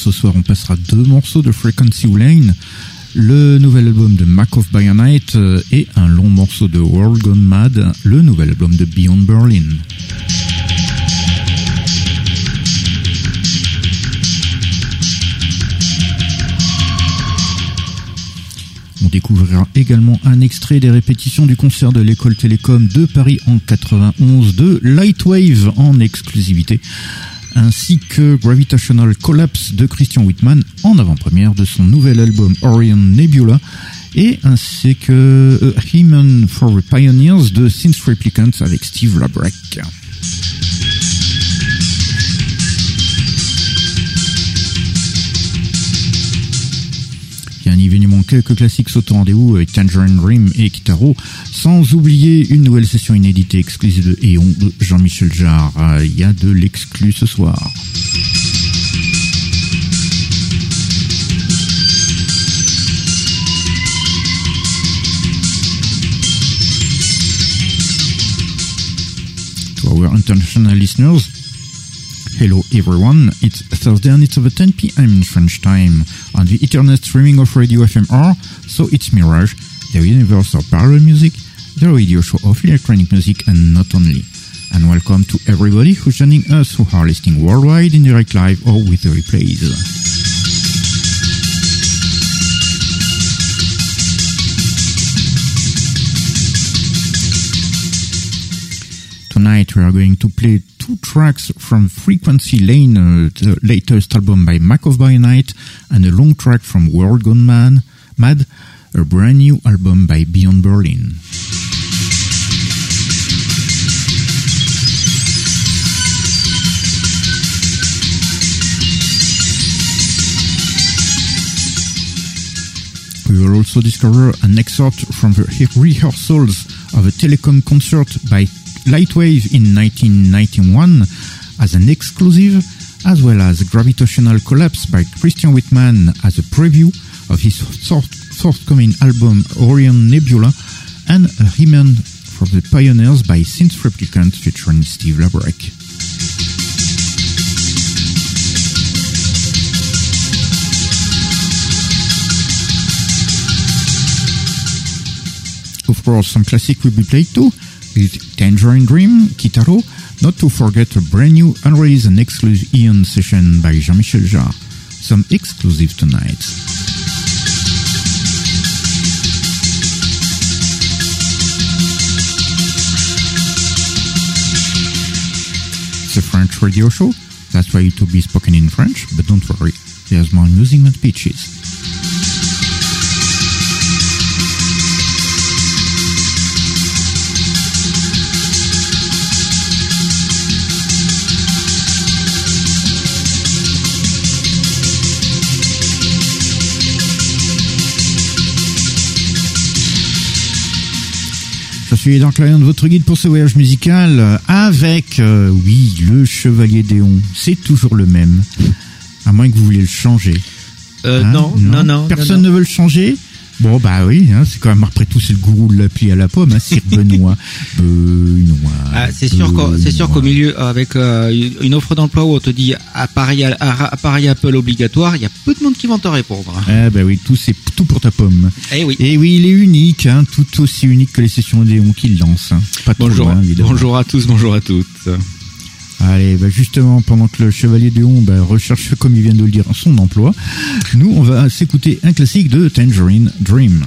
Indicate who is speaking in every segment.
Speaker 1: Ce soir, on passera deux morceaux de Frequency Lane, le nouvel album de Mac of Bionite euh, et un long morceau de World Gone Mad, le nouvel album de Beyond Berlin. On découvrira également un extrait des répétitions du concert de l'école Télécom de Paris en 91 de Lightwave en exclusivité ainsi que Gravitational Collapse de Christian Whitman en avant-première de son nouvel album Orion Nebula et ainsi que Human for the Pioneers de Synth Replicants avec Steve Bien évidemment quelques classiques sautent au rendez-vous avec Tangerine Dream et Kitaro, sans oublier une nouvelle session inéditée exclusive de Eon de Jean-Michel Jarre. Euh, Il y a de l'exclu ce soir. To our international listeners, Hello everyone, it's Thursday and it's over 10 p.m. in French time on the internet streaming of Radio FMR, so it's Mirage, the universe of parallel music, the radio show of electronic music and not only. And welcome to everybody who's joining us who are listening worldwide in direct live or with the replays. Tonight we are going to play two tracks from Frequency Lane, uh, the latest album by Mac of by Night, and a long track from World Gone Man, Mad, a brand new album by Beyond Berlin. We will also discover an excerpt from the rehearsals of a telecom concert by Lightwave in 1991 as an exclusive, as well as Gravitational Collapse by Christian Whitman as a preview of his forthcoming album Orion Nebula, and a He-Man for the Pioneers by Synth Replicant featuring Steve Labrec. Of course, some classic will be played too, with Tangerine Dream, Kitaro, not to forget a brand new unreleased and exclusive Ion session by Jean-Michel Jarre. Some exclusive tonight. It's a French radio show, that's why it will be spoken in French, but don't worry, there's more music than speeches. Je suis donc Lion de votre guide pour ce voyage musical avec, euh, oui, le Chevalier Déon. C'est toujours le même, à moins que vous vouliez le changer.
Speaker 2: Euh,
Speaker 1: Hein
Speaker 2: non, non, non.
Speaker 1: Personne
Speaker 2: non,
Speaker 1: ne veut le changer Bon, bah oui, hein, c'est quand même après tout, c'est le gourou de l'appui à la pomme, hein, Sir Benoît. Benoît.
Speaker 2: Ah, c'est sûr qu'au, c'est sûr qu'au milieu, avec euh, une offre d'emploi où on te dit appareil, à- à- appareil Apple obligatoire, il y a peu de monde qui vont te répondre.
Speaker 1: Ah bah oui, tout c'est tout pour ta pomme.
Speaker 2: Eh oui.
Speaker 1: Et oui, il est unique, hein, tout aussi unique que les sessions Odéon qu'il lance. hein. Pas
Speaker 2: Bonjour,
Speaker 1: loin,
Speaker 2: bonjour à tous, bonjour à toutes.
Speaker 1: Allez, bah justement, pendant que le Chevalier Déon bah, recherche, comme il vient de le dire, son emploi, nous, on va s'écouter un classique de Tangerine Dream.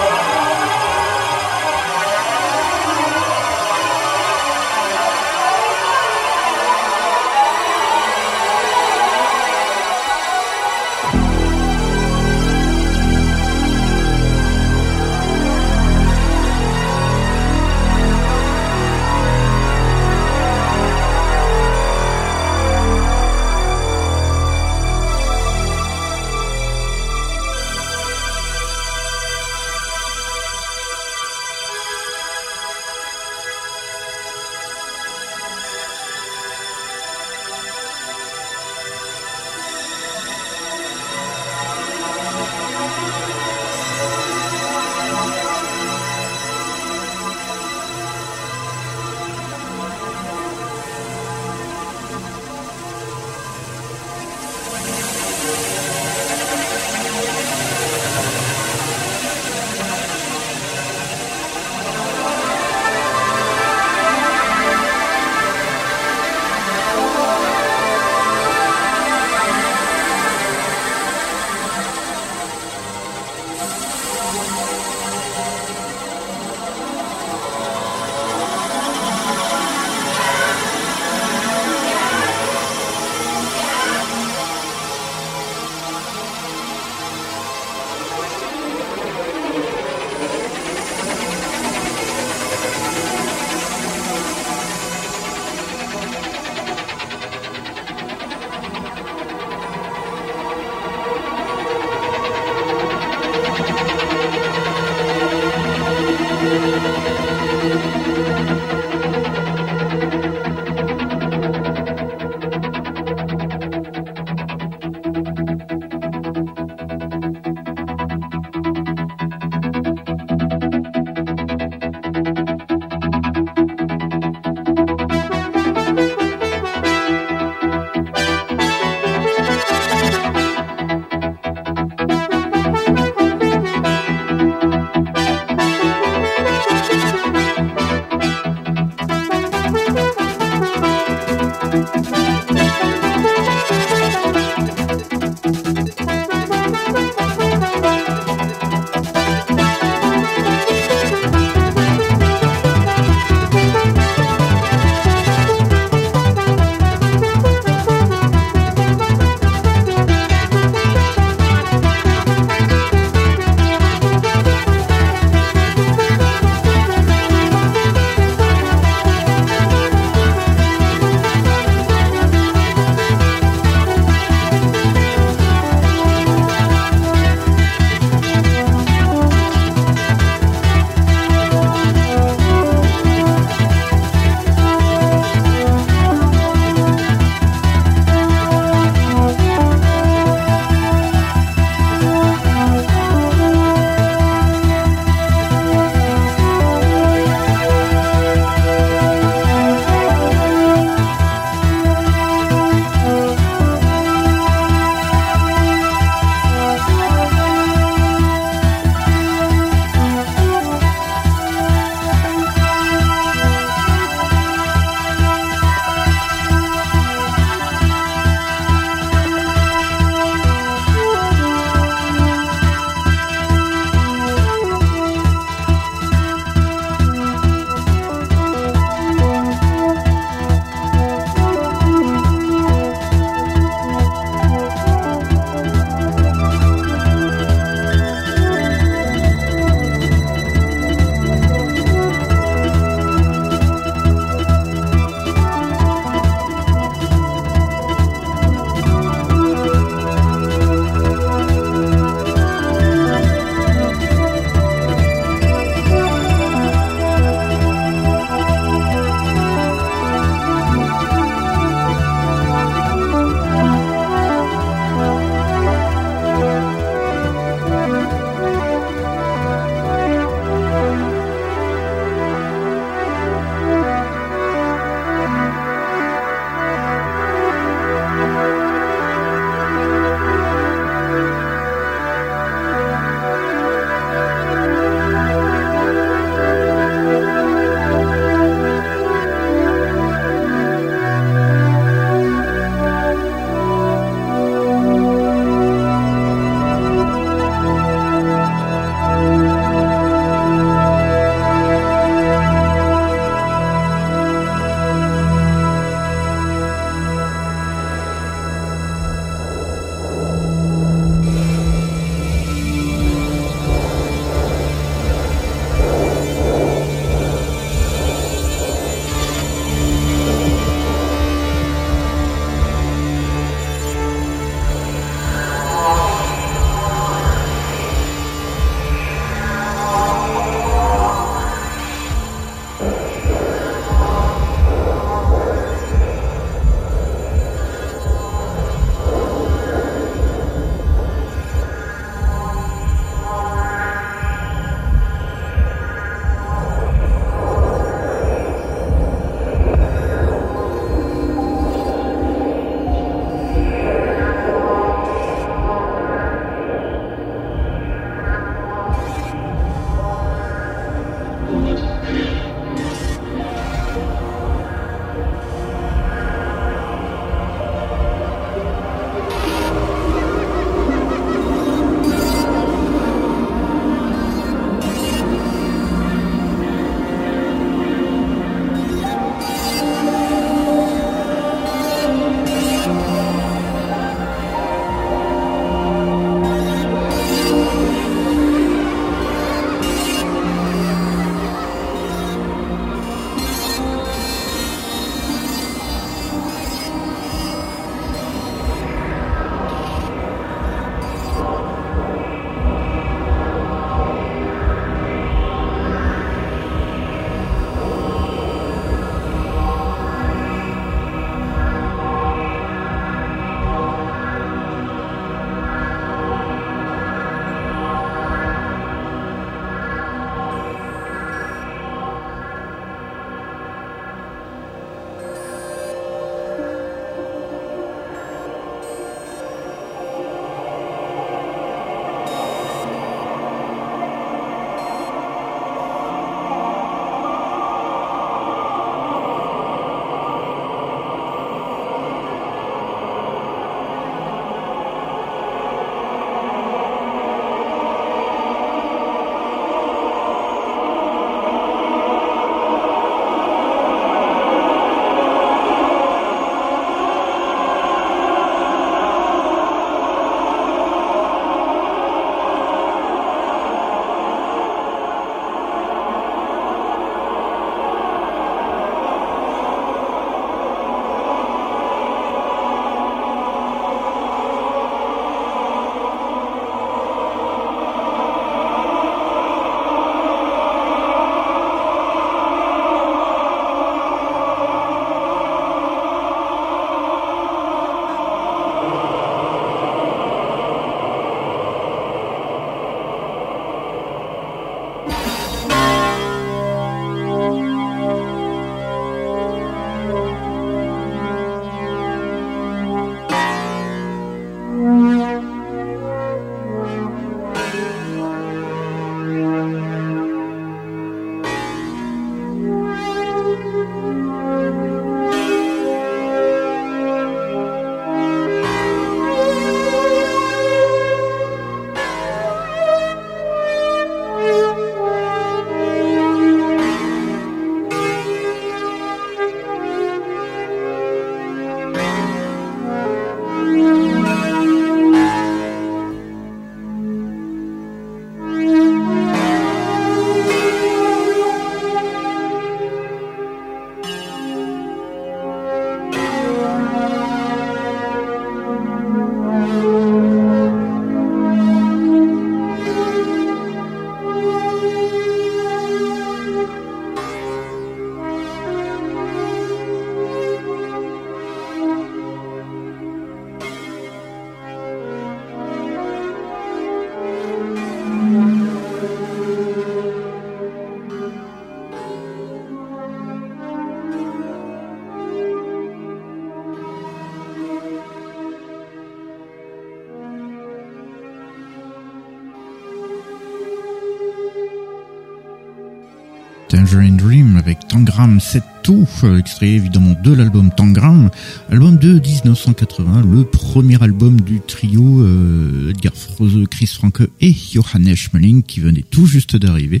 Speaker 1: Tangram 7 tout, euh, extrait évidemment de l'album Tangram, album de 1980, le premier album du trio euh, Edgar Froese, Chris Franke et Johannes Schmeling qui venait tout juste d'arriver.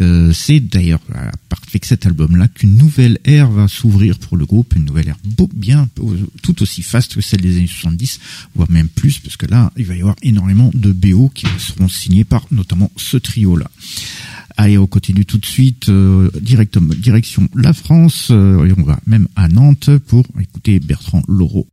Speaker 1: Euh, c'est d'ailleurs de cet album-là qu'une nouvelle ère va s'ouvrir pour le groupe, une nouvelle ère bien tout aussi faste que celle des années 70, voire même plus, parce que là, il va y avoir énormément de BO qui seront signés par notamment ce trio-là. Allez, on continue tout de suite, euh, direction la France, euh, et on va même à Nantes pour écouter Bertrand Laureau.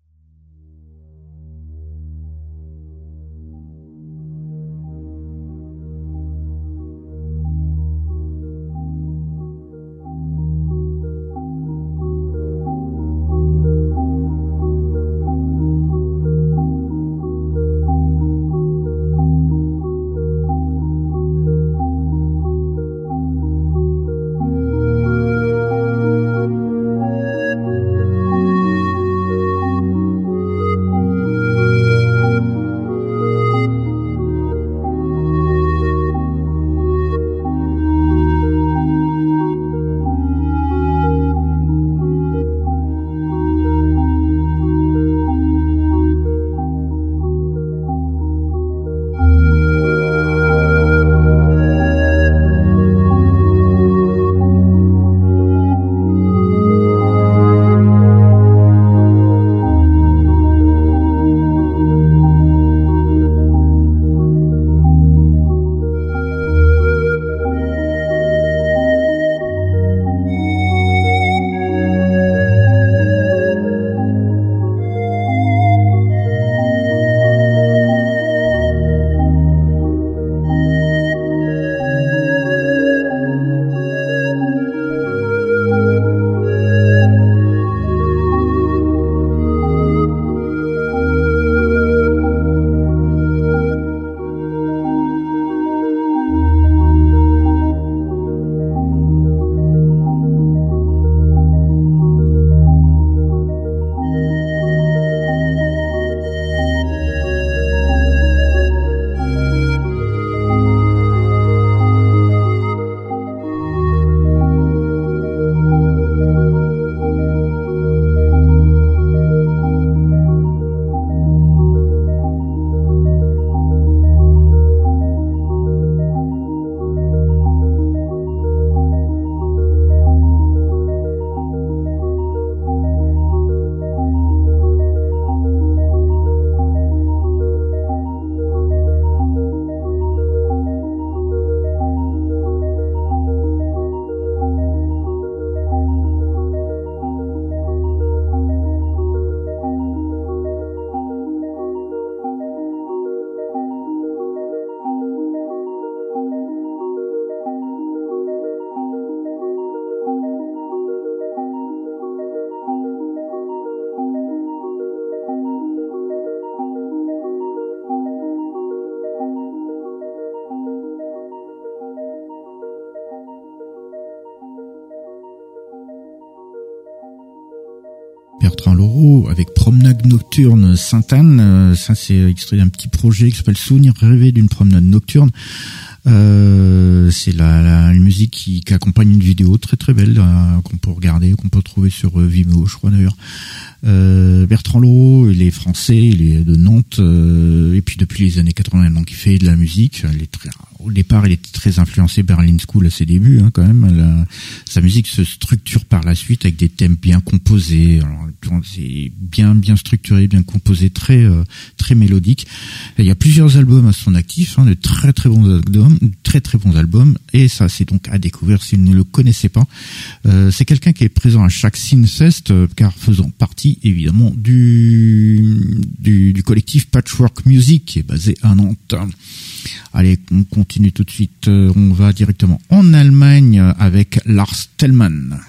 Speaker 1: Nocturne Sainte-Anne. Euh, ça, c'est extrait d'un petit projet qui s'appelle Souvenir rêvé d'une promenade nocturne. Euh, c'est la, la musique qui, accompagne une vidéo très très belle euh, qu'on peut regarder, qu'on peut trouver sur Vimeo, je crois d'ailleurs. Bertrand Laureau, il est français, il est de Nantes, et puis depuis les années 80, donc il fait de la musique. Il est très au départ, il était très influencé Berlin School à ses débuts, hein, quand même. sa musique se structure par la suite avec des thèmes bien composés. C'est bien, bien structuré, bien composé, très, euh, très mélodique. il y a plusieurs albums à son actif, hein, de très, très bons albums, très, très bons albums. Et ça, c'est donc à découvrir si vous ne le connaissez pas. Euh, c'est quelqu'un qui est présent à chaque Synfest, euh, car faisant partie évidemment du, du, du collectif Patchwork Music, qui est basé à Nantes. Allez, on continue tout de suite. Euh, on va directement en Allemagne avec Lars Tellmann.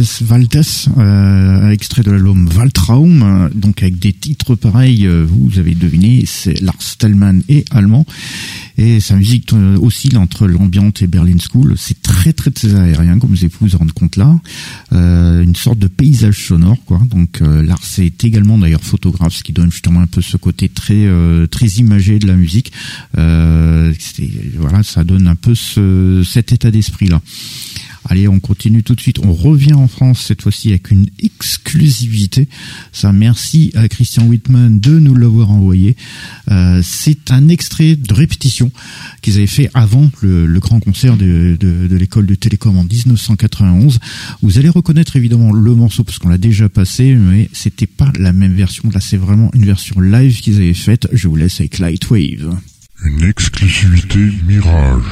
Speaker 1: Tanz des Waldes, euh, extrait de l'album Waltraum, donc avec des titres pareils, euh, vous avez deviné, c'est Lars Tellman et allemand, et sa musique euh, oscille entre l'ambiance et Berlin School, c'est très très très aérien, comme vous avez pu vous rendre compte là, euh, une sorte de paysage sonore, quoi, donc euh, Lars est également d'ailleurs photographe, ce qui donne justement un peu ce côté très très imagé de la musique, voilà, ça donne un peu ce, cet état d'esprit là. Allez, on continue tout de suite. On revient en France cette fois-ci avec une exclusivité. Ça, merci à Christian Whitman de nous l'avoir envoyé. Euh, c'est un extrait de répétition qu'ils avaient fait avant le, grand concert de, l'école de télécom en 1991. Vous allez reconnaître évidemment le morceau parce qu'on l'a déjà passé, mais c'était pas la même version. Là, c'est vraiment une version live qu'ils avaient faite. Je vous laisse avec Lightwave.
Speaker 3: Une exclusivité Mirage.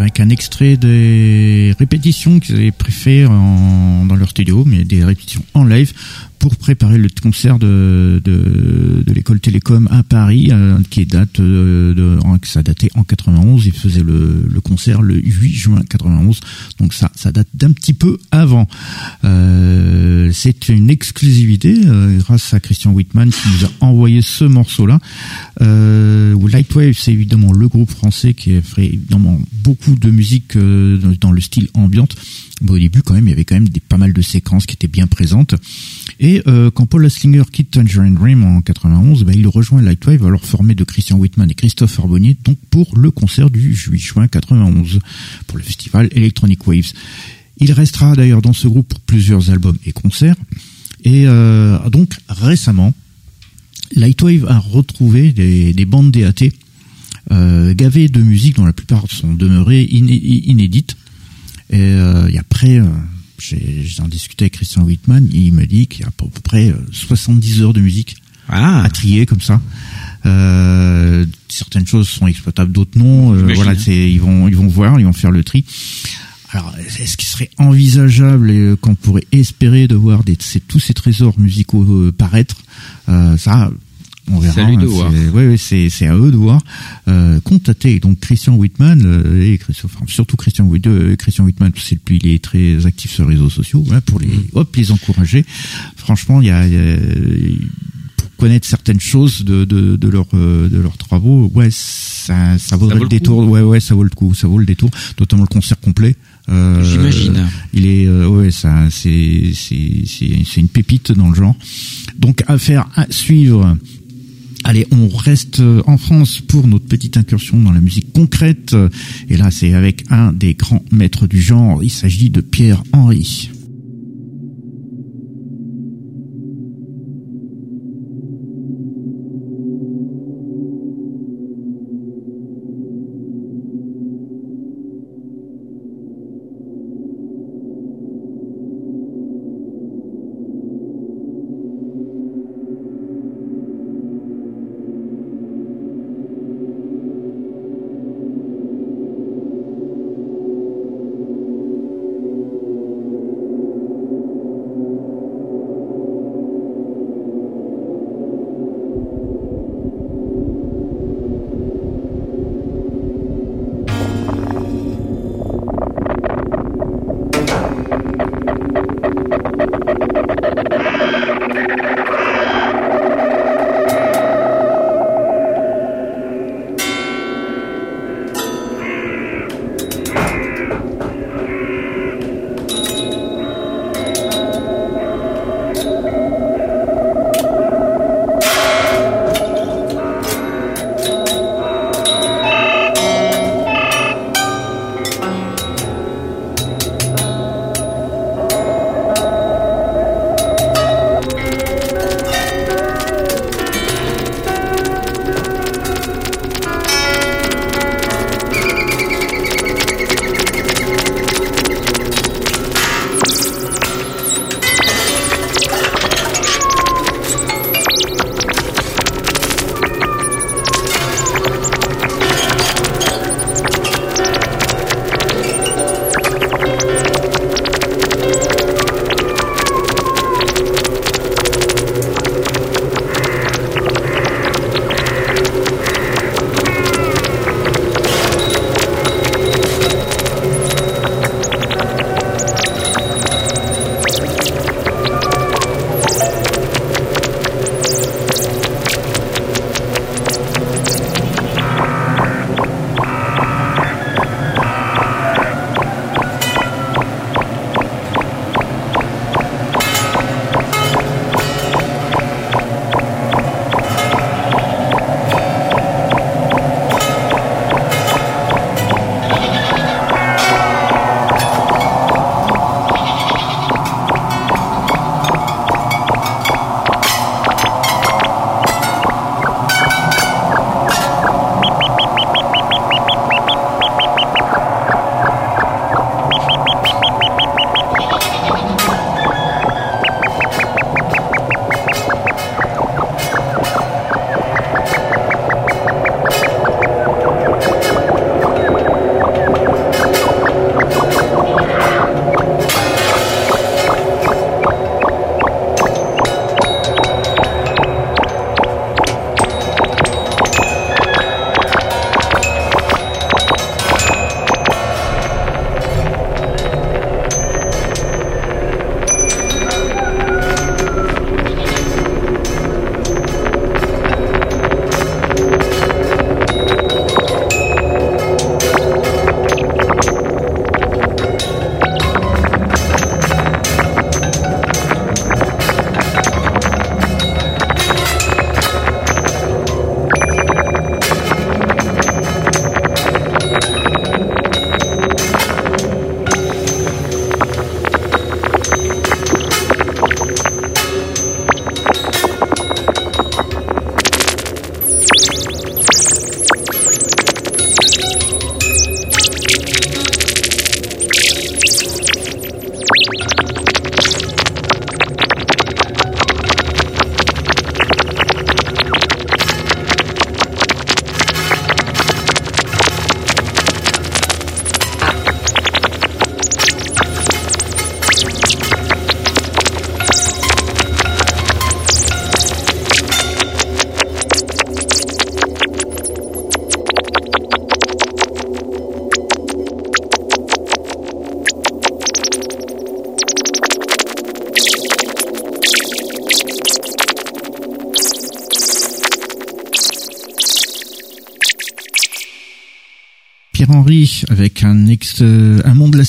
Speaker 1: Avec un extrait des répétitions qu'ils avaient préférées dans leur studio, mais des répétitions en live pour préparer le concert de, de, l'école Télécom à Paris, euh, qui date de, de, ça datait en 91. Il faisait le, le, concert le 8 juin 91, donc ça, ça date d'un petit peu avant. Euh, c'est une exclusivité euh, grâce à Christian Whitman qui nous a envoyé ce morceau-là. Euh, Lightwave, c'est évidemment le groupe français qui fait évidemment beaucoup de musique euh, dans le style ambiante au début, quand même, il y avait quand même des, pas mal de séquences qui étaient bien présentes. Et euh, quand Paul Aslinger quitte Tangerine Dream en 91, bah, il rejoint Lightwave, alors formé de Christian Whitman et Christophe Arbonnier, donc pour le concert du 8 juin 91, pour le festival Electronic Waves. Il restera d'ailleurs dans ce groupe pour plusieurs albums et concerts. Et euh, donc récemment, Lightwave a retrouvé des, des bandes DAT euh, gavées de musique dont la plupart sont demeurées inédites et, euh, après, euh, j'ai discuté avec Christian Whitman, il me dit qu'il y a à peu près 70 euh, heures de musique ah. à trier comme ça. Euh, certaines choses sont exploitables, d'autres non. Euh, voilà, c'est ils vont ils vont voir, ils vont faire le tri. Alors, est-ce qu'il serait envisageable et qu'on pourrait espérer de voir des, tous ces trésors musicaux paraître Ça, on verra. C'est c'est à eux de voir. Euh, contacter donc Christian Whitman euh, et surtout Christian, euh, Christian Whitman, c'est depuis il est très actif sur les réseaux sociaux, hein, pour les mm. hop les encourager. Franchement, il y a, pour connaître certaines choses de, de, de leur de leurs travaux, ouais, ça, ça vaudrait le, détour. Ouais, ouais, ça vaut le coup, ça vaut le détour, notamment le concert complet.
Speaker 2: Euh, J'imagine.
Speaker 1: Il est, euh, ouais, ça, c'est, c'est, c'est une pépite dans le genre. Donc, à faire, à suivre Allez, on reste euh, en France pour notre petite incursion dans la musique concrète. Et là, c'est avec un des grands maîtres du genre. Il s'agit de Pierre Henry.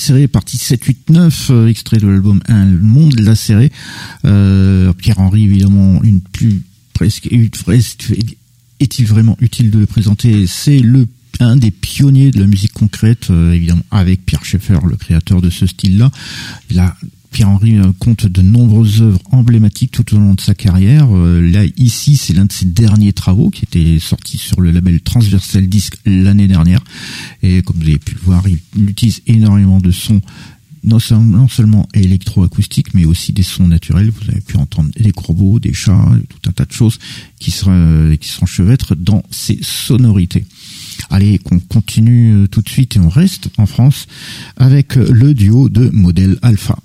Speaker 1: Lacéré, partie 7, 8, 9, extrait de l'album Un monde lacéré. Euh, Pierre-Henri, évidemment, une plus presque, est-il vraiment utile de le présenter? C'est le un des pionniers de la musique concrète, évidemment, avec Pierre Schaeffer, le créateur de ce style-là. Pierre-Henri euh, compte de nombreuses œuvres emblématiques tout au long de sa carrière. Euh, là, ici, c'est l'un de ses derniers travaux qui était sorti sur le label Transversal Disc l'année dernière. Et comme vous avez pu le voir, il utilise énormément sons non seulement électroacoustiques, mais aussi des sons naturels. Vous avez pu entendre des corbeaux, des chats, tout un tas de choses qui euh, qui s'enchevêtrent dans ces sonorités. Allez, qu'on continue tout de suite et on reste en France avec le duo de Modèle Alpha.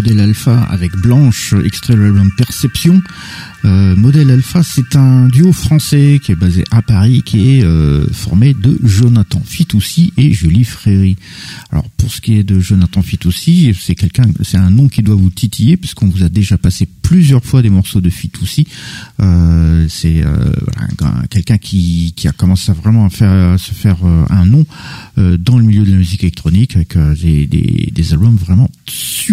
Speaker 1: Modèle Alpha avec Blanche, extrait l'album Perception. Euh, Modèle Alpha, c'est un duo français qui est basé à Paris, qui est euh, formé de Jonathan Fitoussi et Julie Fréry. Alors pour ce qui est de Jonathan Fitoussi, c'est quelqu'un, c'est un nom qui doit vous titiller puisqu'on vous a déjà passé plusieurs fois des morceaux de Fitoussi. Euh, c'est euh, quelqu'un qui, a commencé à vraiment à faire se faire un nom dans le milieu de la musique électronique avec des, des albums vraiment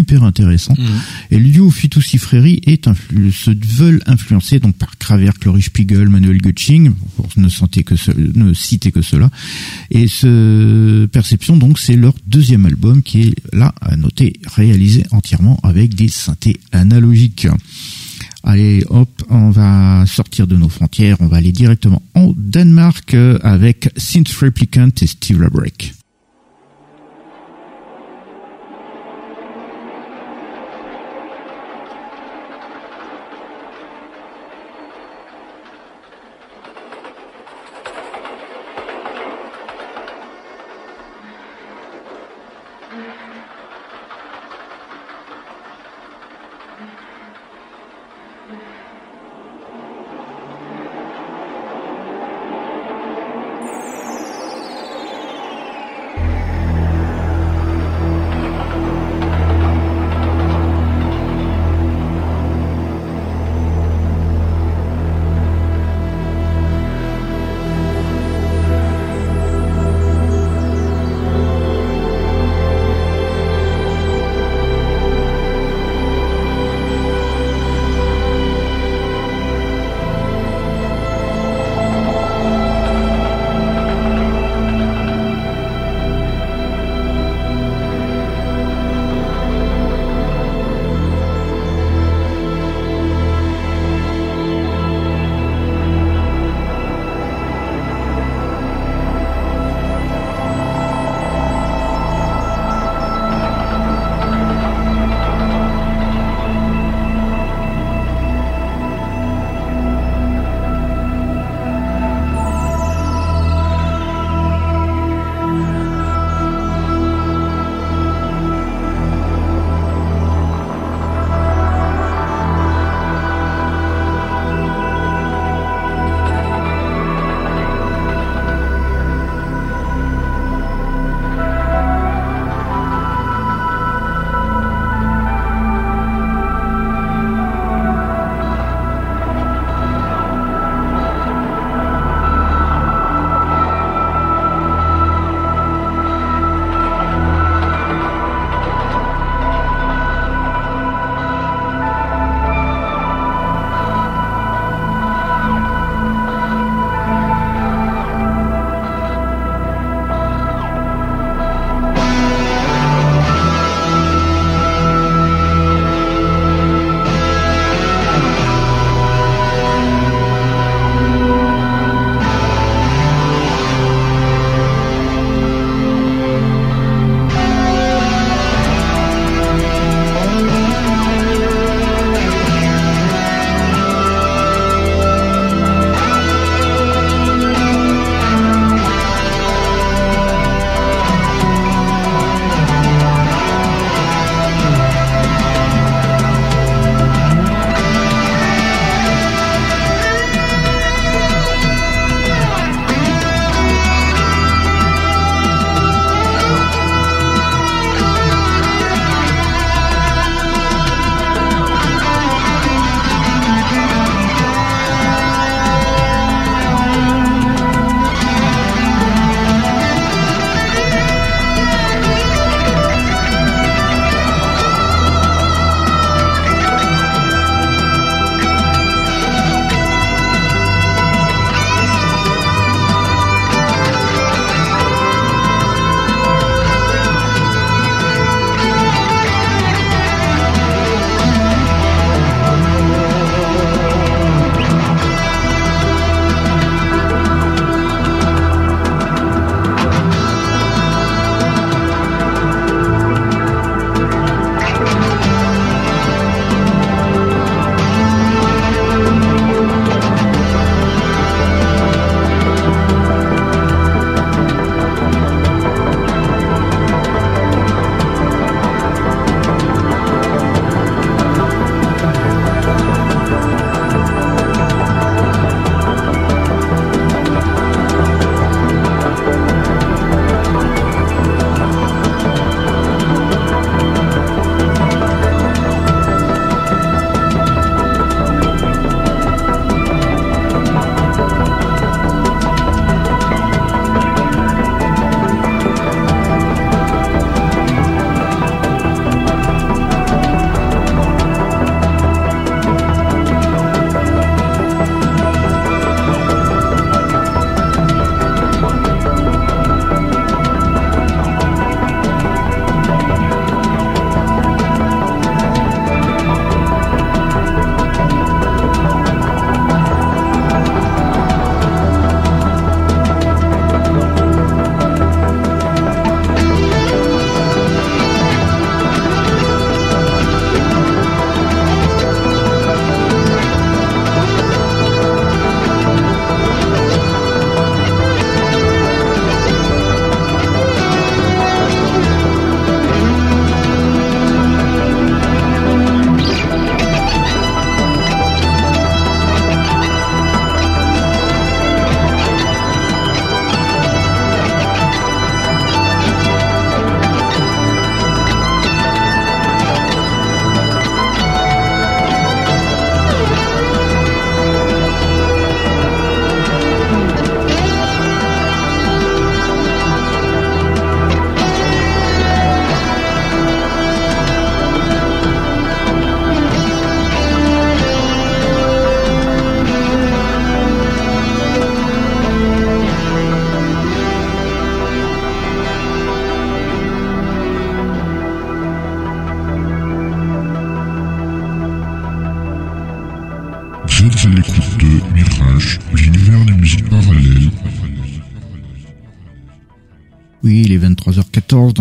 Speaker 1: super intéressants. Mmh. Et duo Fitoussi Fréry est se veulent influencés donc par Craver, Cloris Spiegel, Manuel Gutsching, pour ne, citer que ne citer que cela. Et ce Perception, donc, c'est leur deuxième album qui est là à noter réalisé entièrement avec des synthés analogiques. Allez, hop, on va sortir de nos frontières, on va aller directement en Danemark euh, avec Synth Replicant et Steve Labrek.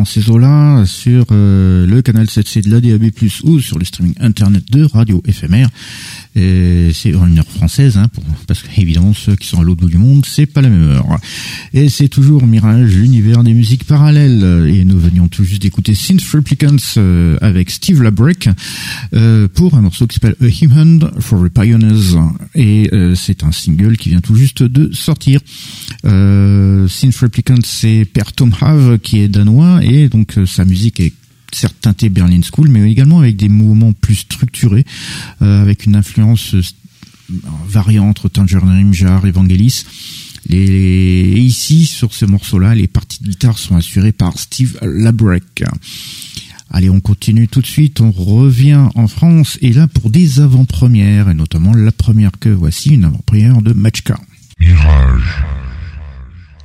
Speaker 1: Ces eaux-là, sur euh, le canal 7C de la DAB+, ou sur le streaming internet de Radio Éphémère. C'est une heure française, hein, pour, parce qu'évidemment, ceux qui sont à l'autre bout du monde, c'est pas la même heure. Et c'est toujours Mirage, l'univers des musiques parallèles. Et nous venions tout juste d'écouter Synth Replicants euh, avec Steve Labrick euh, pour un morceau qui s'appelle A Hymn for the Pioneers. Et euh, c'est un single qui vient tout juste de sortir. Euh, Synth Replicants, c'est Per Tom Have qui est danois et donc sa musique est certes teinté Berlin School, mais également avec des mouvements plus structurés, euh, avec une influence euh, variante entre Tangerine Jar, Evangelis. Les, et ici, sur ce morceau-là, les parties de guitare sont assurées par Steve Labrec. Allez, on continue tout de suite, on revient en France, et là pour des avant-premières, et notamment la première que voici, une avant-première de Matchka.
Speaker 3: Mirage.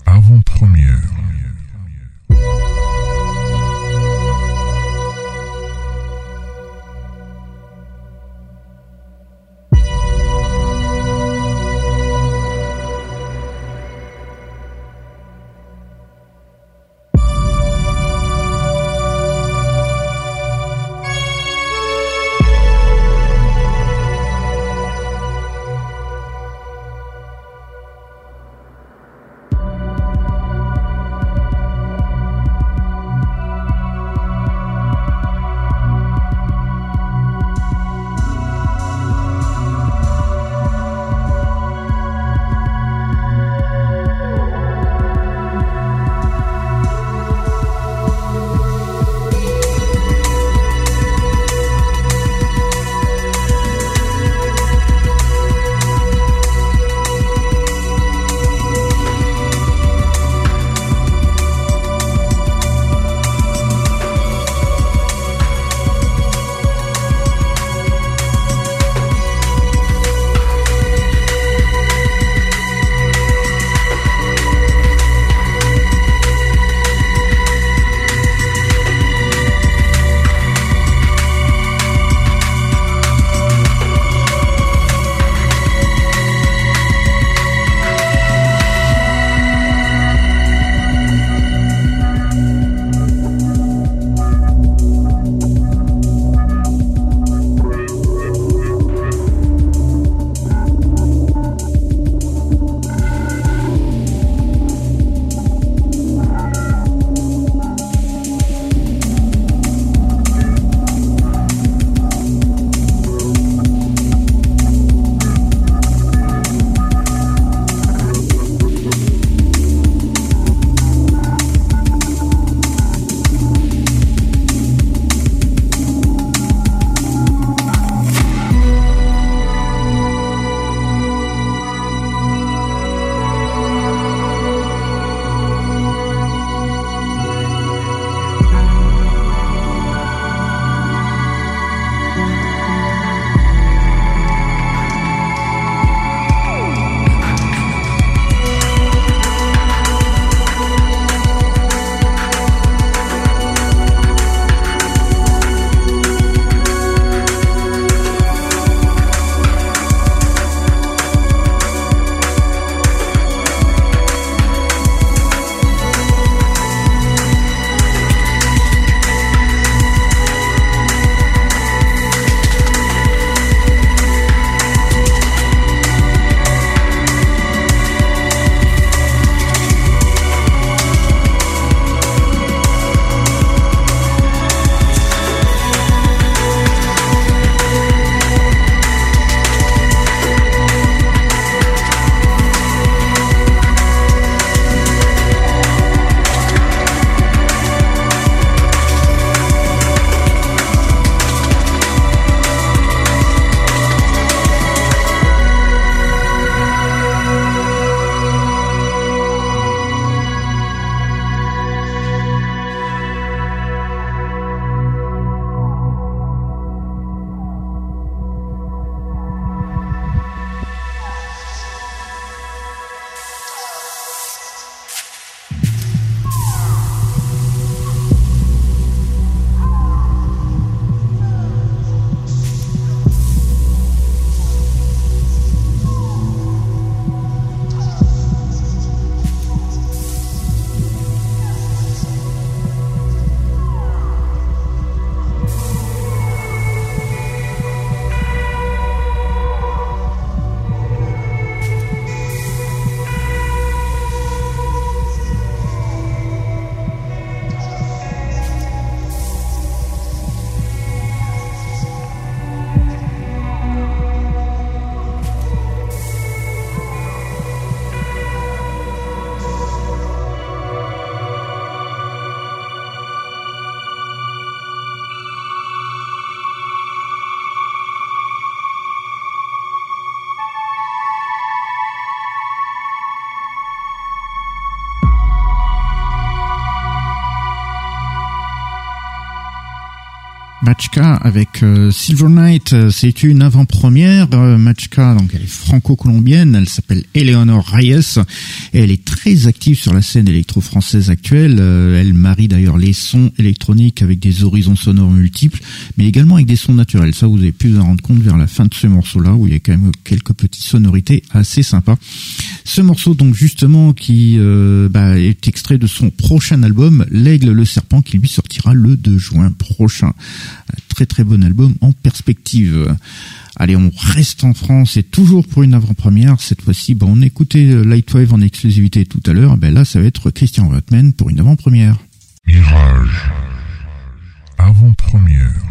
Speaker 3: Avant-première.
Speaker 1: Avec euh, Silver Knight, euh, c'est une avant-première. Euh, Machka, donc elle est franco-colombienne, elle s'appelle Eleonore Reyes elle est très active sur la scène électro-française actuelle. elle marie d'ailleurs les sons électroniques avec des horizons sonores multiples, mais également avec des sons naturels. Ça, vous avez pu en rendre compte vers la fin de ce morceau-là, où il y a quand même quelques petites sonorités assez sympas. Ce morceau, donc justement, qui bah, est extrait de son prochain album, L'Aigle le Serpent, qui lui sortira le 2 juin prochain. Très très bon album en perspective. Allez, on reste en France et toujours pour une avant-première. Cette fois-ci, bon, on écoutait Lightwave en exclusivité tout à l'heure. Ben là, ça va être Christian Rotman pour une avant-première.
Speaker 3: Mirage. Avant-première.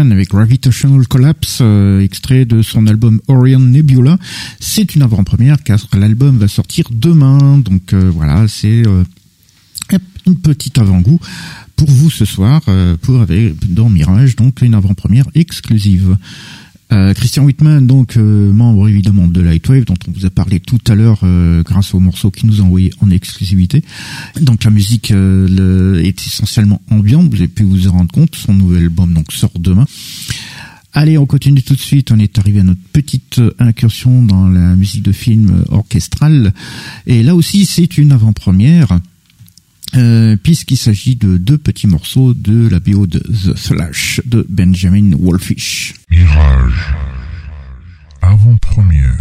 Speaker 1: Avec Gravitational Collapse, euh, extrait de son album Orion Nebula. C'est une avant-première car l'album va sortir demain. Donc euh, voilà, c'est une petite avant-goût pour vous ce soir, pour avec dans Mirage, donc une avant-première exclusive. Euh, Christian Whitman, donc euh, membre évidemment de Lightwave, dont on vous a parlé tout à l'heure euh, grâce au morceau qu'il nous a envoyé en exclusivité. Donc la musique est essentiellement ambiante, vous avez pu vous en rendre compte. Son nouvel album donc sort demain. Allez, on continue tout de suite. On est arrivé à notre petite incursion dans la musique de film orchestrale. Et là aussi, c'est une avant-première. Puisqu'il s'agit de deux petits morceaux de la BO de The Flash de Benjamin Wolfish.
Speaker 3: Mirage. Avant-première.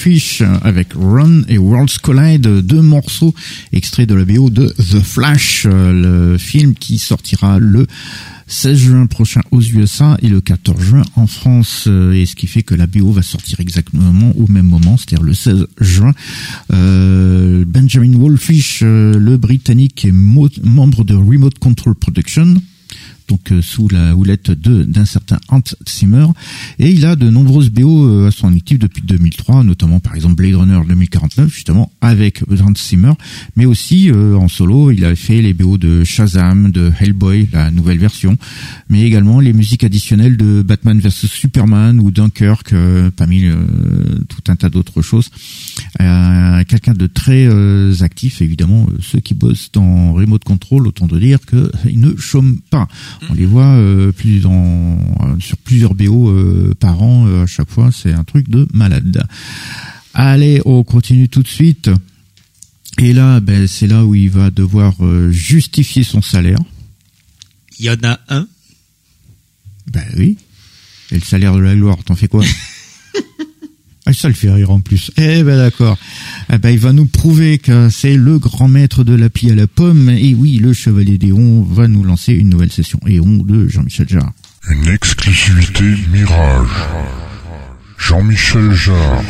Speaker 1: Wolfish avec Run et Worlds Collide, deux morceaux extraits de la BO de The Flash, le film qui sortira le 16 juin prochain aux USA et le 14 juin en France. Et ce qui fait que la BO va sortir exactement au même moment, c'est-à-dire le 16 juin. Euh, Benjamin Wolfish, euh, le Britannique, est membre de Remote Control Production donc euh, sous la houlette d'un certain Hans Zimmer. Et il a de nombreuses BO euh, à son actif depuis 2003 notamment par exemple Blade Runner 2049 justement avec Hans Zimmer. Mais aussi euh, en solo il a fait les BO de Shazam de Hellboy la nouvelle version. Mais également les musiques additionnelles de Batman vs Superman ou Dunkirk parmi tout un tas d'autres choses. Quelqu'un de très actif évidemment ceux qui bossent dans Remote Control autant de dire qu'ils ne chôment pas on les voit euh, plus dans, euh, sur plusieurs BO euh, par an à chaque fois. C'est un truc de malade. Allez, on continue tout de suite. Et là, ben, c'est là où il va devoir justifier son salaire.
Speaker 2: Il y en a un?
Speaker 1: Ben oui. Et le salaire de la gloire, t'en fais quoi? Ah, ça le fait rire en plus. Eh ben d'accord. Eh ben, il va nous prouver que c'est le grand maître de la pie à la pomme. Et oui, le Chevalier d'Éon va nous lancer une nouvelle session Éon de Jean-Michel Jarre.
Speaker 3: Une exclusivité Mirage. Jean-Michel Jarre.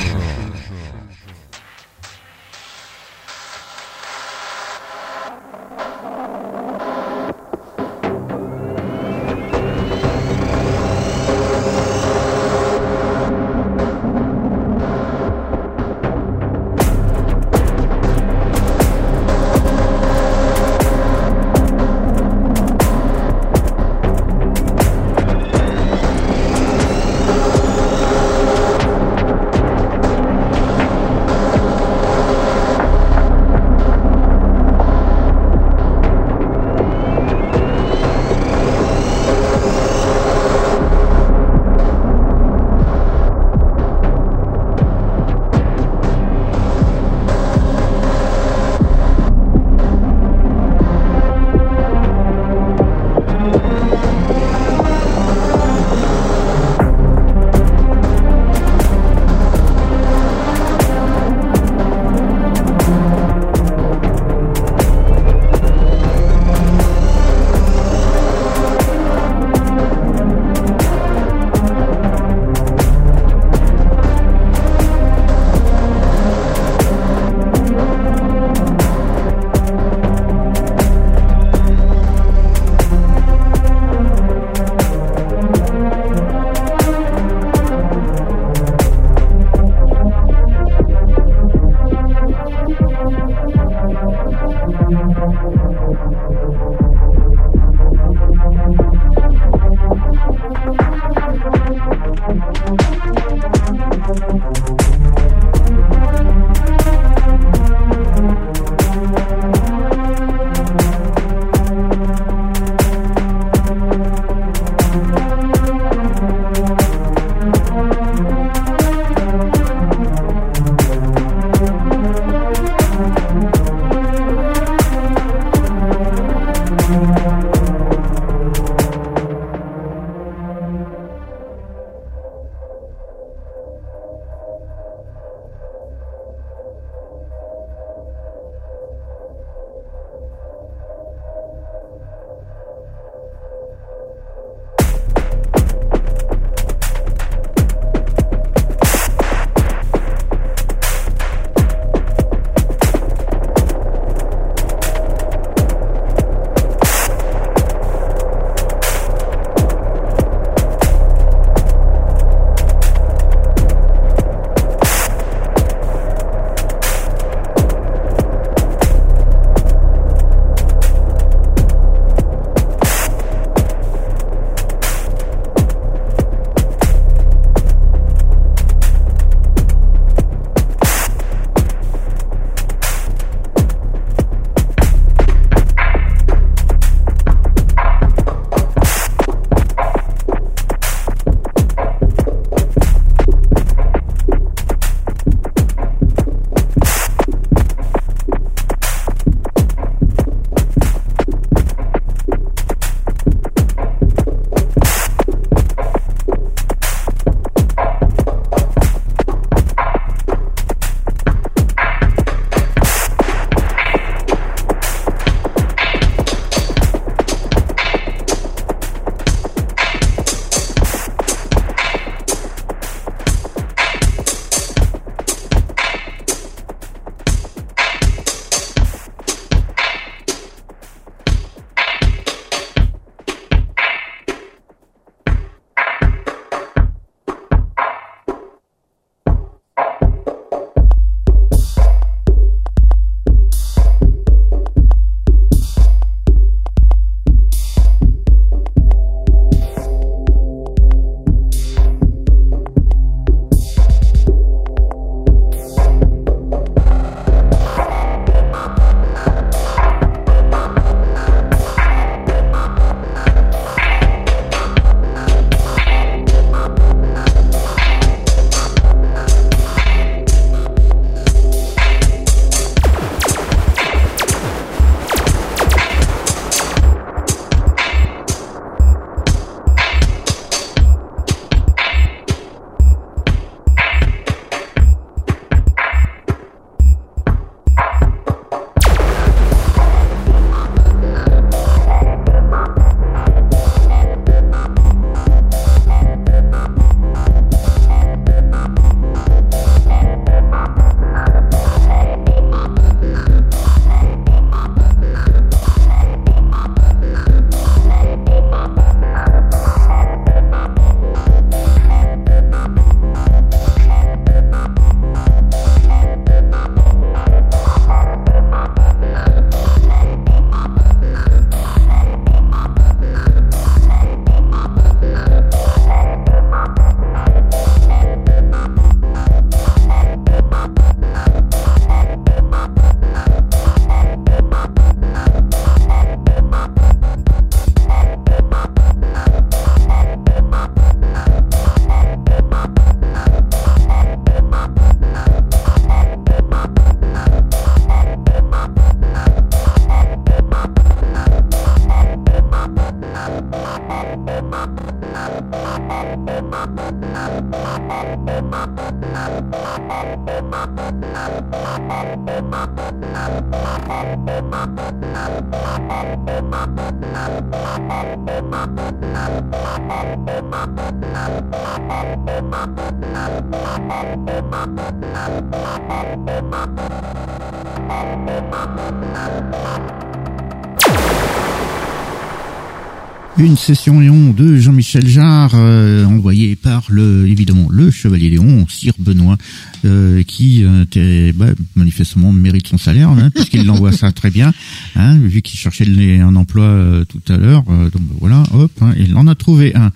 Speaker 1: Une session Léon de Jean-Michel Jarre, euh, envoyé par le évidemment le Chevalier Léon, Sire Benoît, euh, qui euh, bah, manifestement mérite son salaire, hein, puisqu'il l'envoie ça très bien, hein, vu qu'il cherchait un emploi tout à l'heure. donc voilà, hop, hein, il en a trouvé un.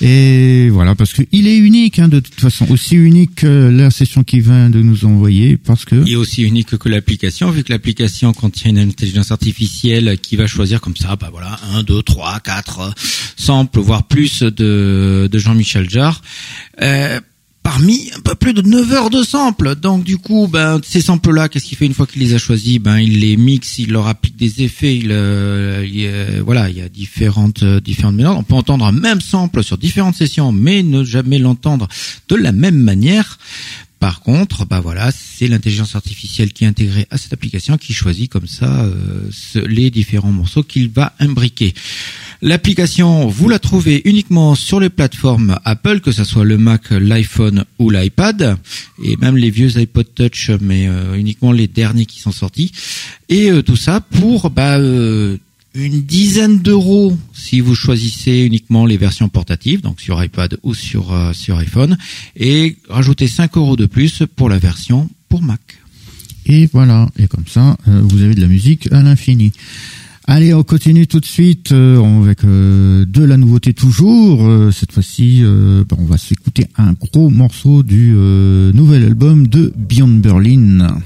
Speaker 1: Et voilà, parce qu'il est unique, de toute façon, aussi unique que la session qu'il vient de nous envoyer, parce que...
Speaker 2: Est aussi unique que l'application, vu que l'application contient une intelligence artificielle qui va choisir comme ça, bah voilà, 1, 2, 3, 4 samples, voire plus de, de Jean-Michel Jarre. Euh, parmi un peu plus de 9 heures de samples. Donc du coup, ben ces samples-là, qu'est-ce qu'il fait une fois qu'il les a choisis? Ben il les mixe, il leur applique des effets. Il, euh, euh, voilà, il y a différentes euh, différentes méthodes. On peut entendre un même sample sur différentes sessions, mais ne jamais l'entendre de la même manière. Par contre, bah voilà, c'est l'intelligence artificielle qui est intégrée à cette application qui choisit comme ça les différents morceaux qu'il va imbriquer. L'application, vous la trouvez uniquement sur les plateformes Apple, que ce soit le Mac, l'iPhone ou l'iPad, et même les vieux iPod Touch, mais euh, uniquement les derniers qui sont sortis. Et euh, tout ça pour bah, euh, une dizaine d'euros si vous choisissez uniquement les versions portatives, donc sur iPad ou sur, sur iPhone, et rajoutez 5 euros de plus pour la version pour Mac.
Speaker 1: Et voilà, et comme ça, vous avez de la musique à l'infini. Allez, on continue tout de suite euh, avec euh, de la nouveauté toujours. Euh, cette fois-ci, bah, on va s'écouter un gros morceau du nouvel album de Beyond Berlin.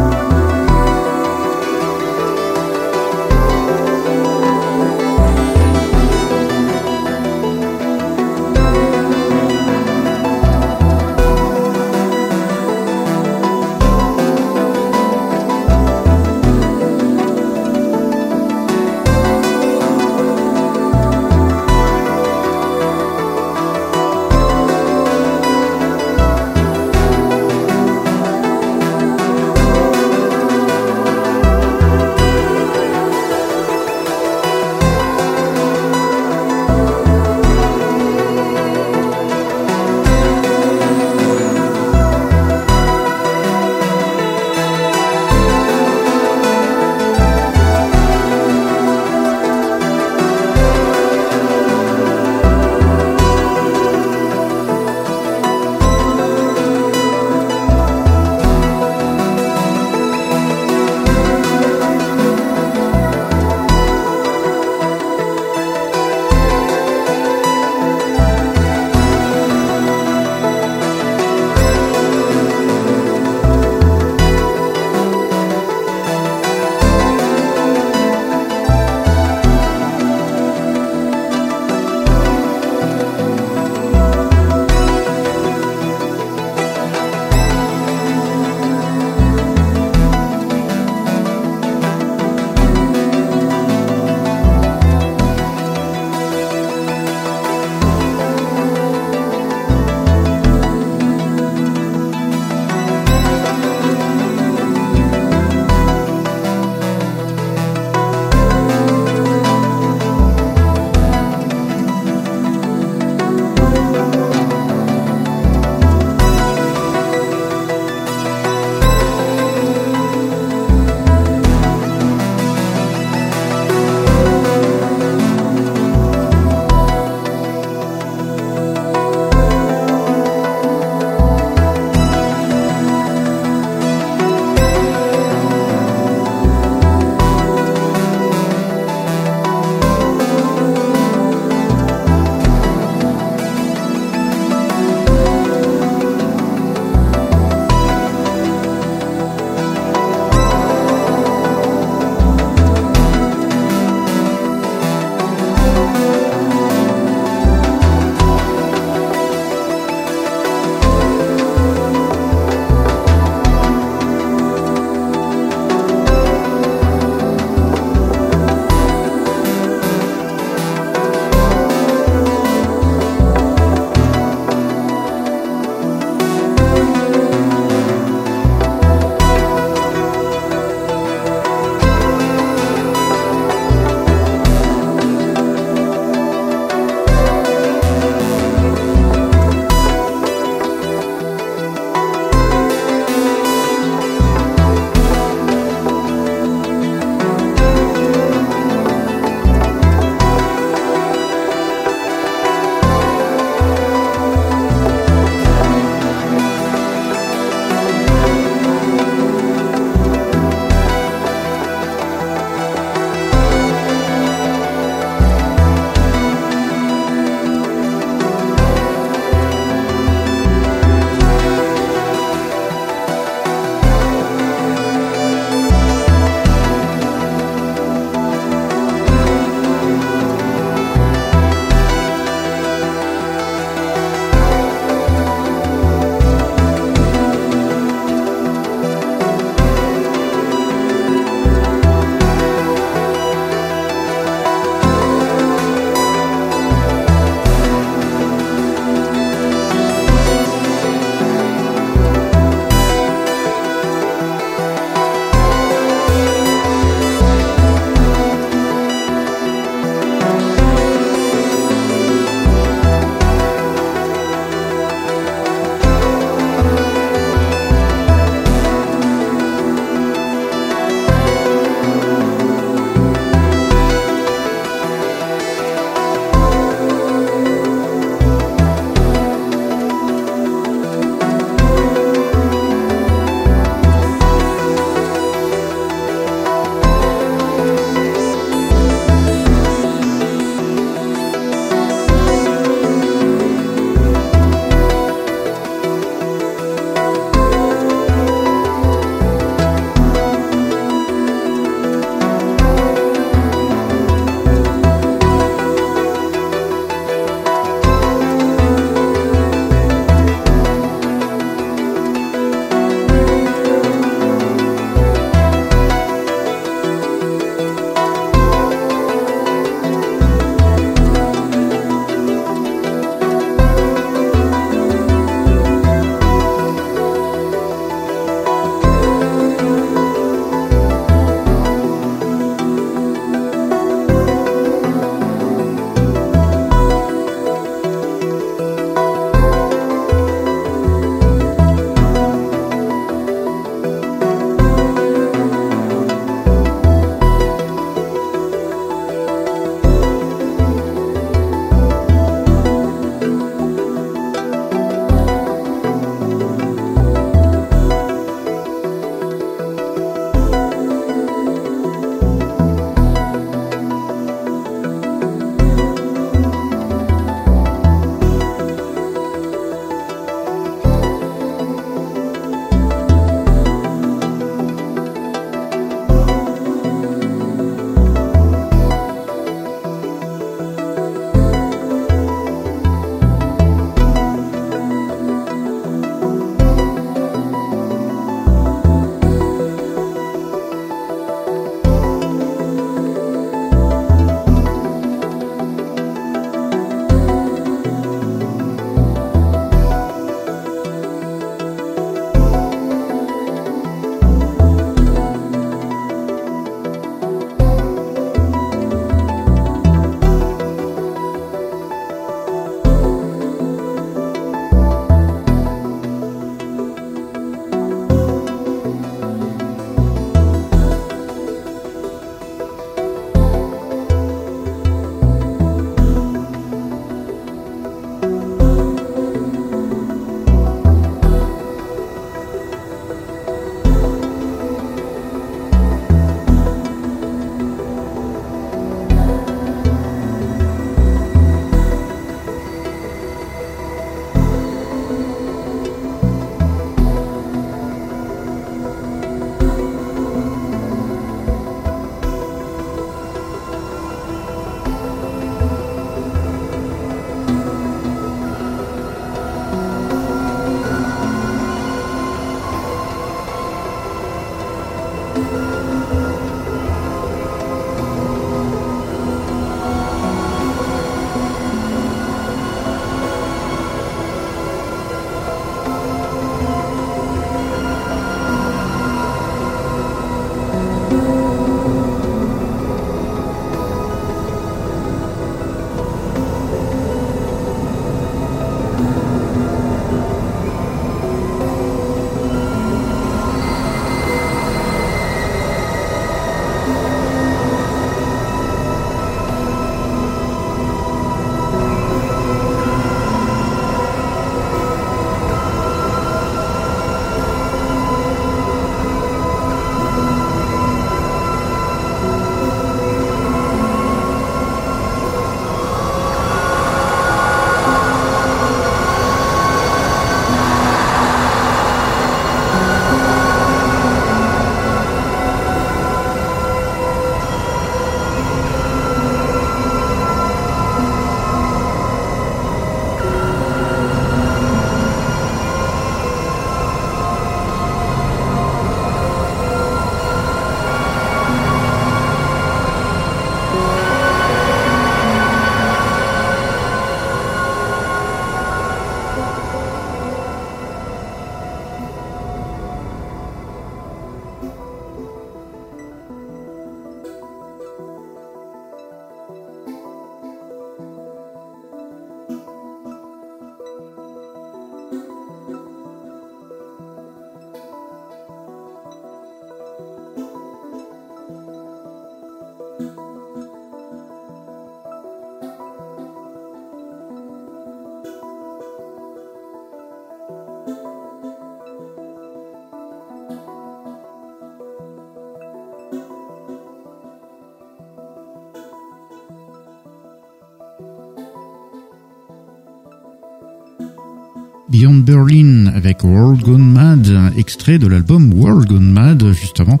Speaker 1: Beyond Berlin avec World Gone Mad, extrait de l'album World Gone Mad justement,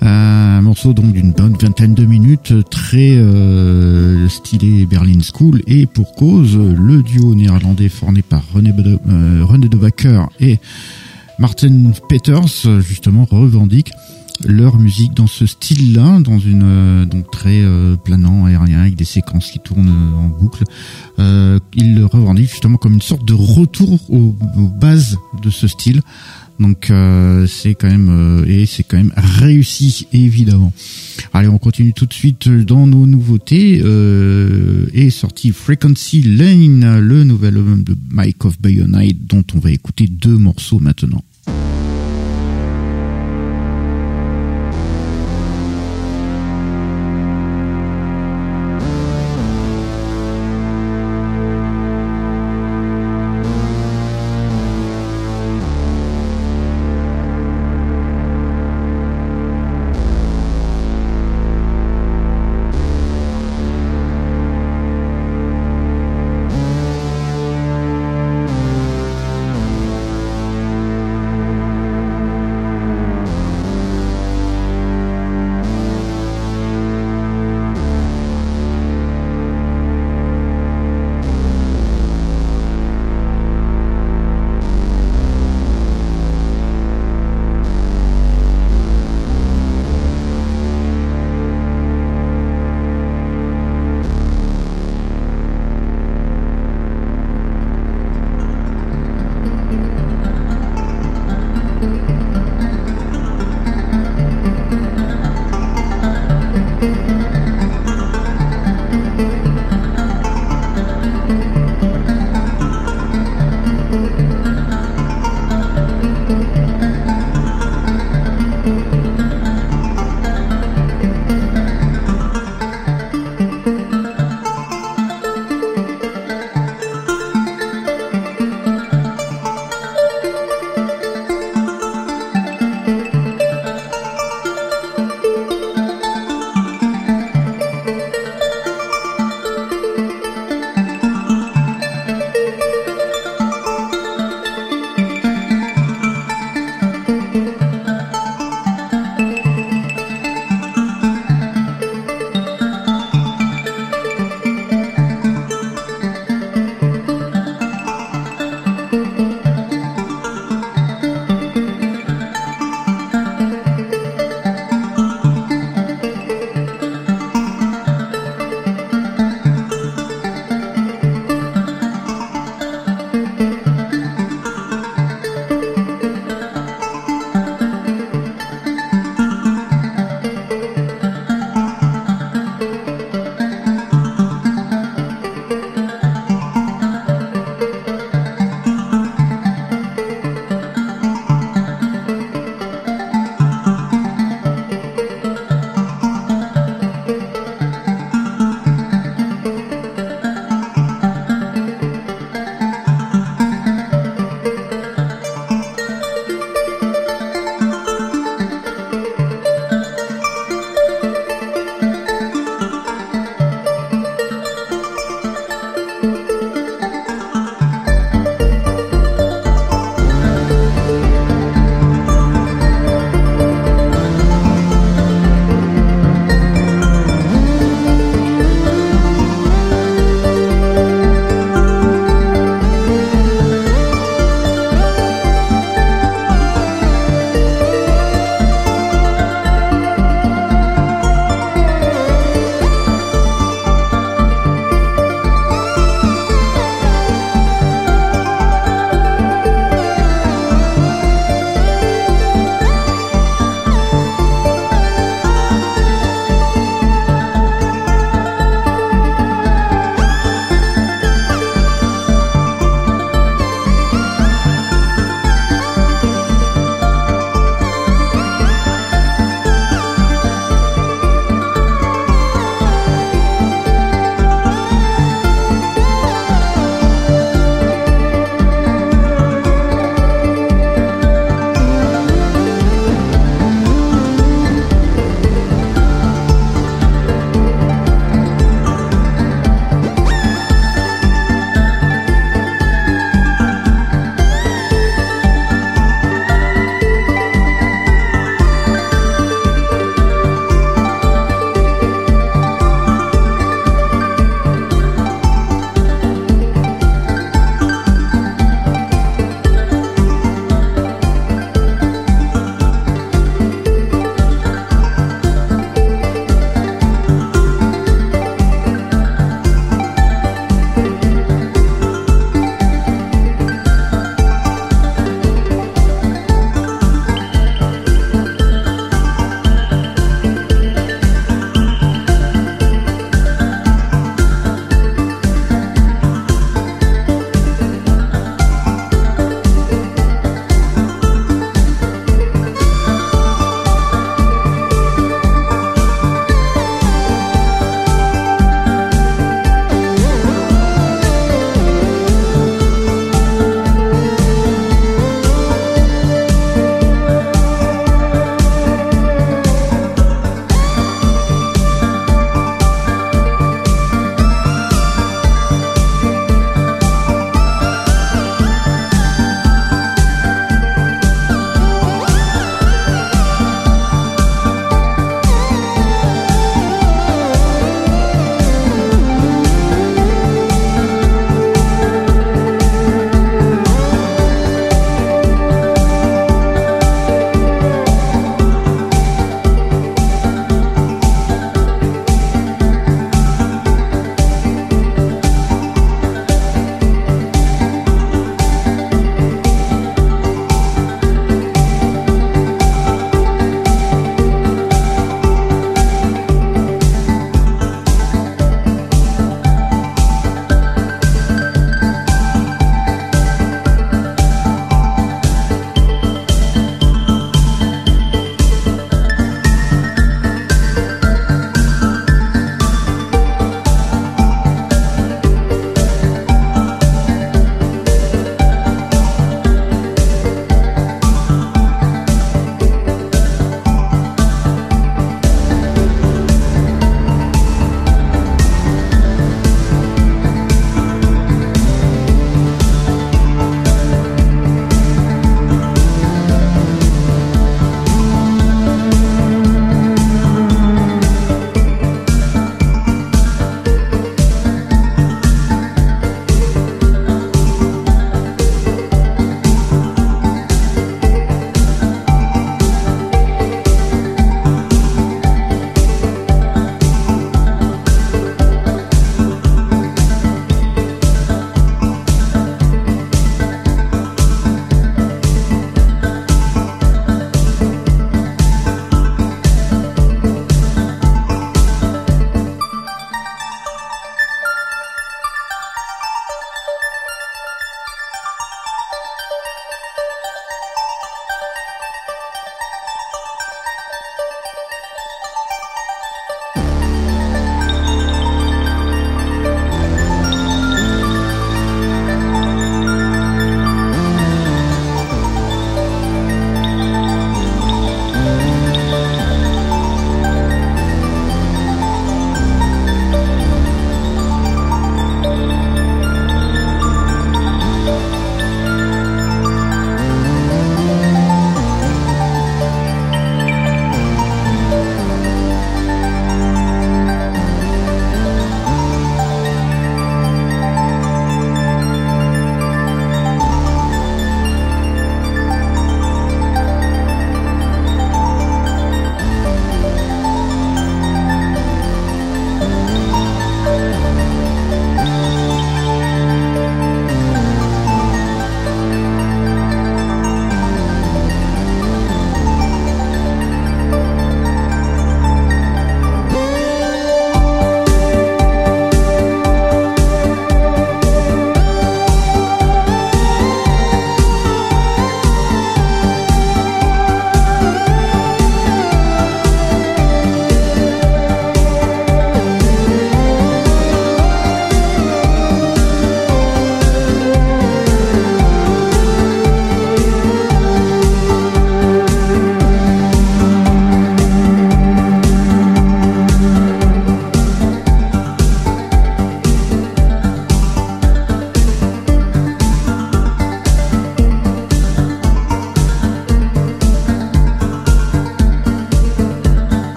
Speaker 1: un morceau donc d'une bonne vingtaine de minutes, très euh, stylé Berlin School et pour cause, le duo néerlandais formé par René, euh, René de et Martin Peters justement revendique leur musique dans ce style-là, dans une euh, donc très euh, planant, aérien, avec des séquences qui tournent euh, en boucle. Euh, ils le revendiquent justement comme une sorte de retour aux, bases de ce style. Donc c'est quand même et c'est quand même réussi évidemment. Allez, on continue tout de suite dans nos nouveautés. Euh, est sorti Frequency Lane, le nouvel album de Mike of Bayonite, dont on va écouter deux morceaux maintenant.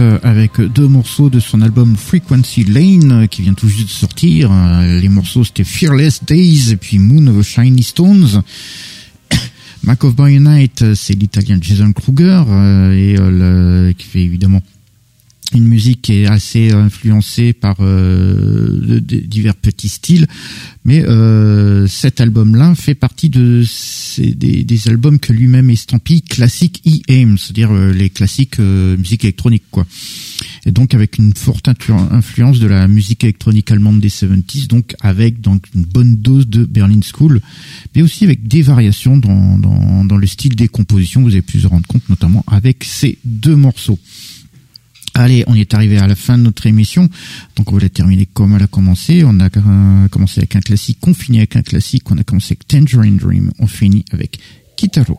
Speaker 1: Euh, avec deux morceaux de son album Frequency Lane euh, qui vient tout juste de sortir. Les morceaux c'était Fearless Days et puis Moon of Shiny Stones. Mark of Bionite, c'est l'italien Jason Kruger et qui fait évidemment une musique qui est assez influencée par euh, divers petits styles, mais euh, cet album-là fait partie de des, albums que lui-même estampille classiques E-AIM, c'est-à-dire euh, les classiques euh, musique électronique, quoi. Et donc avec une forte influence de la musique électronique allemande des 70s, donc avec donc une bonne dose de Berlin School, mais aussi avec des variations dans, dans, dans le style des compositions. Vous avez pu vous rendre compte, notamment avec ces deux morceaux. Allez, on est arrivé à la fin de notre émission. Donc on va la terminer comme elle a commencé. On a euh, commencé avec un classique, on finit avec un classique. On a commencé avec Tangerine Dream, on finit avec Kitaro.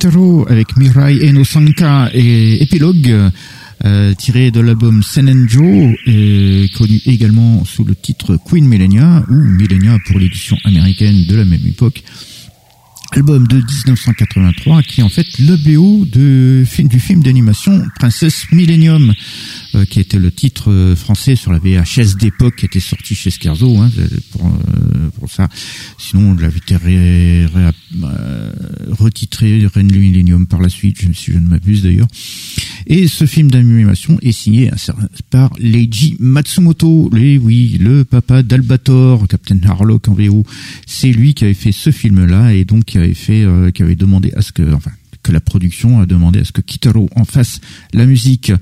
Speaker 1: Kitaro avec Mirai Eno Sanka et Epilogue. Euh, tiré de l'album Senenjo, connu également sous le titre Queen Millennia, ou Millennia pour l'édition américaine de la même époque album de 1983 qui est en fait le BO du film d'animation Princesse Millennium euh, qui était le titre euh, français sur la VHS d'époque qui était sorti chez Scherzo hein, pour, euh, pour, ça. Sinon on l'avait ré, ré, retitré Ren Millennium par la suite si je ne m'abuse d'ailleurs. Et ce film d'animation est signé par Leiji Matsumoto. Et oui le papa d'Albator Captain Harlock en VO c'est lui qui avait fait ce film là et donc avait fait, euh, qui avait demandé à ce que, enfin, que la production a demandé à ce que Kitaro en fasse la musique.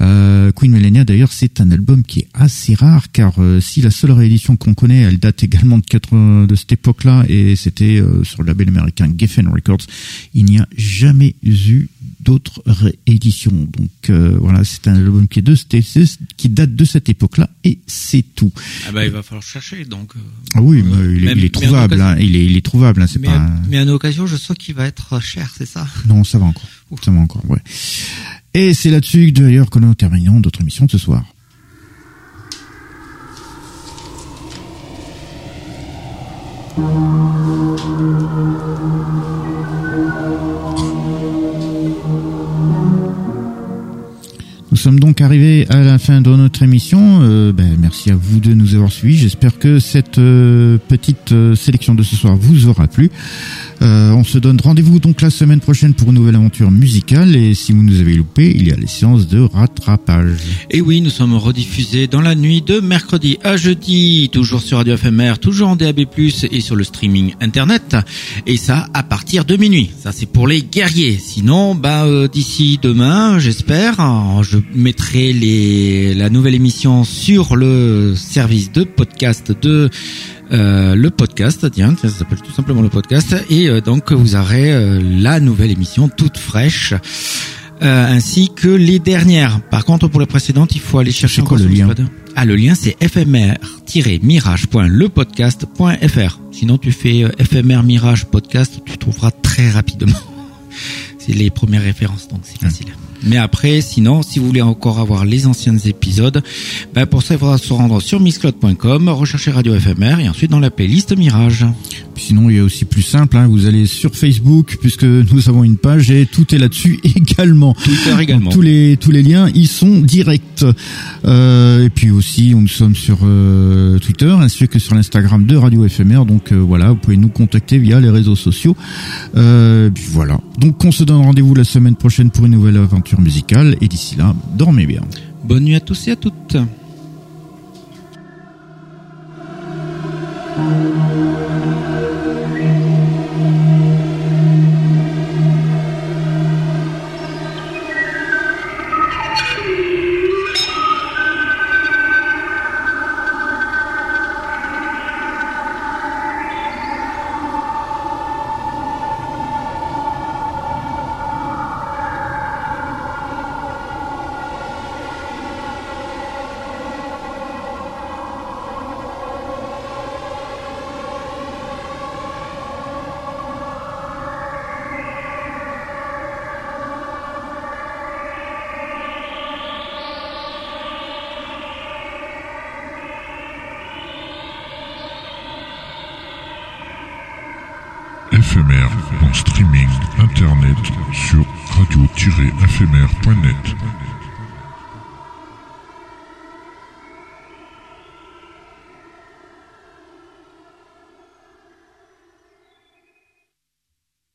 Speaker 1: Euh, Queen Millennia d'ailleurs c'est un album qui est assez rare car euh, si la seule réédition qu'on connaît elle date également de, 80, de cette époque-là et c'était euh, sur le label américain Geffen Records, il n'y a jamais eu d'autres rééditions. Donc euh, voilà, c'est un album qui est de qui date de cette époque-là et c'est tout.
Speaker 2: Ah bah il va falloir chercher donc.
Speaker 1: ah oui, mais il, est, trouvable, hein, il est il est trouvable, hein, c'est pas.
Speaker 2: Mais à occasion, je sens qu'il va être cher, c'est ça?
Speaker 1: Non, ça va encore. Ça va encore, ouais. Et c'est là-dessus d'ailleurs que nous terminons notre émission de ce soir. Nous sommes donc arrivés à la fin de notre émission. Euh, ben, merci à vous de nous avoir suivis. J'espère que cette euh, petite euh, sélection de ce soir vous aura plu. on se donne rendez-vous donc la semaine prochaine pour une nouvelle aventure musicale. Et si vous nous avez loupé, il y a les séances de rattrapage.
Speaker 2: Et oui, nous sommes rediffusés dans la nuit de mercredi à jeudi, toujours sur Radio FMR, toujours en DAB+, et sur le streaming internet. Et ça, à partir de minuit. Ça, c'est pour les guerriers. Sinon, bah, d'ici demain, j'espère, je mettrai les, la nouvelle émission sur le service de podcast de euh, le podcast, tiens, ça s'appelle tout simplement le podcast, et euh, donc vous aurez euh, la nouvelle émission toute fraîche, ainsi que les dernières. Par contre, pour les précédentes, il faut aller chercher
Speaker 1: quoi le lien
Speaker 2: Ah, le lien c'est fmr-mirage.lepodcast.fr. Sinon, tu fais fmr mirage podcast, tu trouveras très rapidement. c'est les premières références, donc c'est facile. Mais après, sinon, si vous voulez encore avoir les anciens épisodes, ben pour ça, il faudra se rendre sur misscloud.com, rechercher Radio FMR et ensuite dans la playlist Mirage.
Speaker 1: sinon, il y a aussi plus simple, hein, vous allez sur Facebook puisque nous avons une page et tout est là-dessus également.
Speaker 2: Twitter également.
Speaker 1: tous les tous les liens, ils sont directs. Euh, et puis aussi, nous sommes sur euh, Twitter ainsi que sur l'Instagram de Radio FMR. Donc euh, voilà, vous pouvez nous contacter via les réseaux sociaux. Euh, puis voilà. Donc on se donne rendez-vous la semaine prochaine pour une nouvelle aventure musicale. Et d'ici là, dormez bien.
Speaker 2: Bonne nuit à tous et à toutes.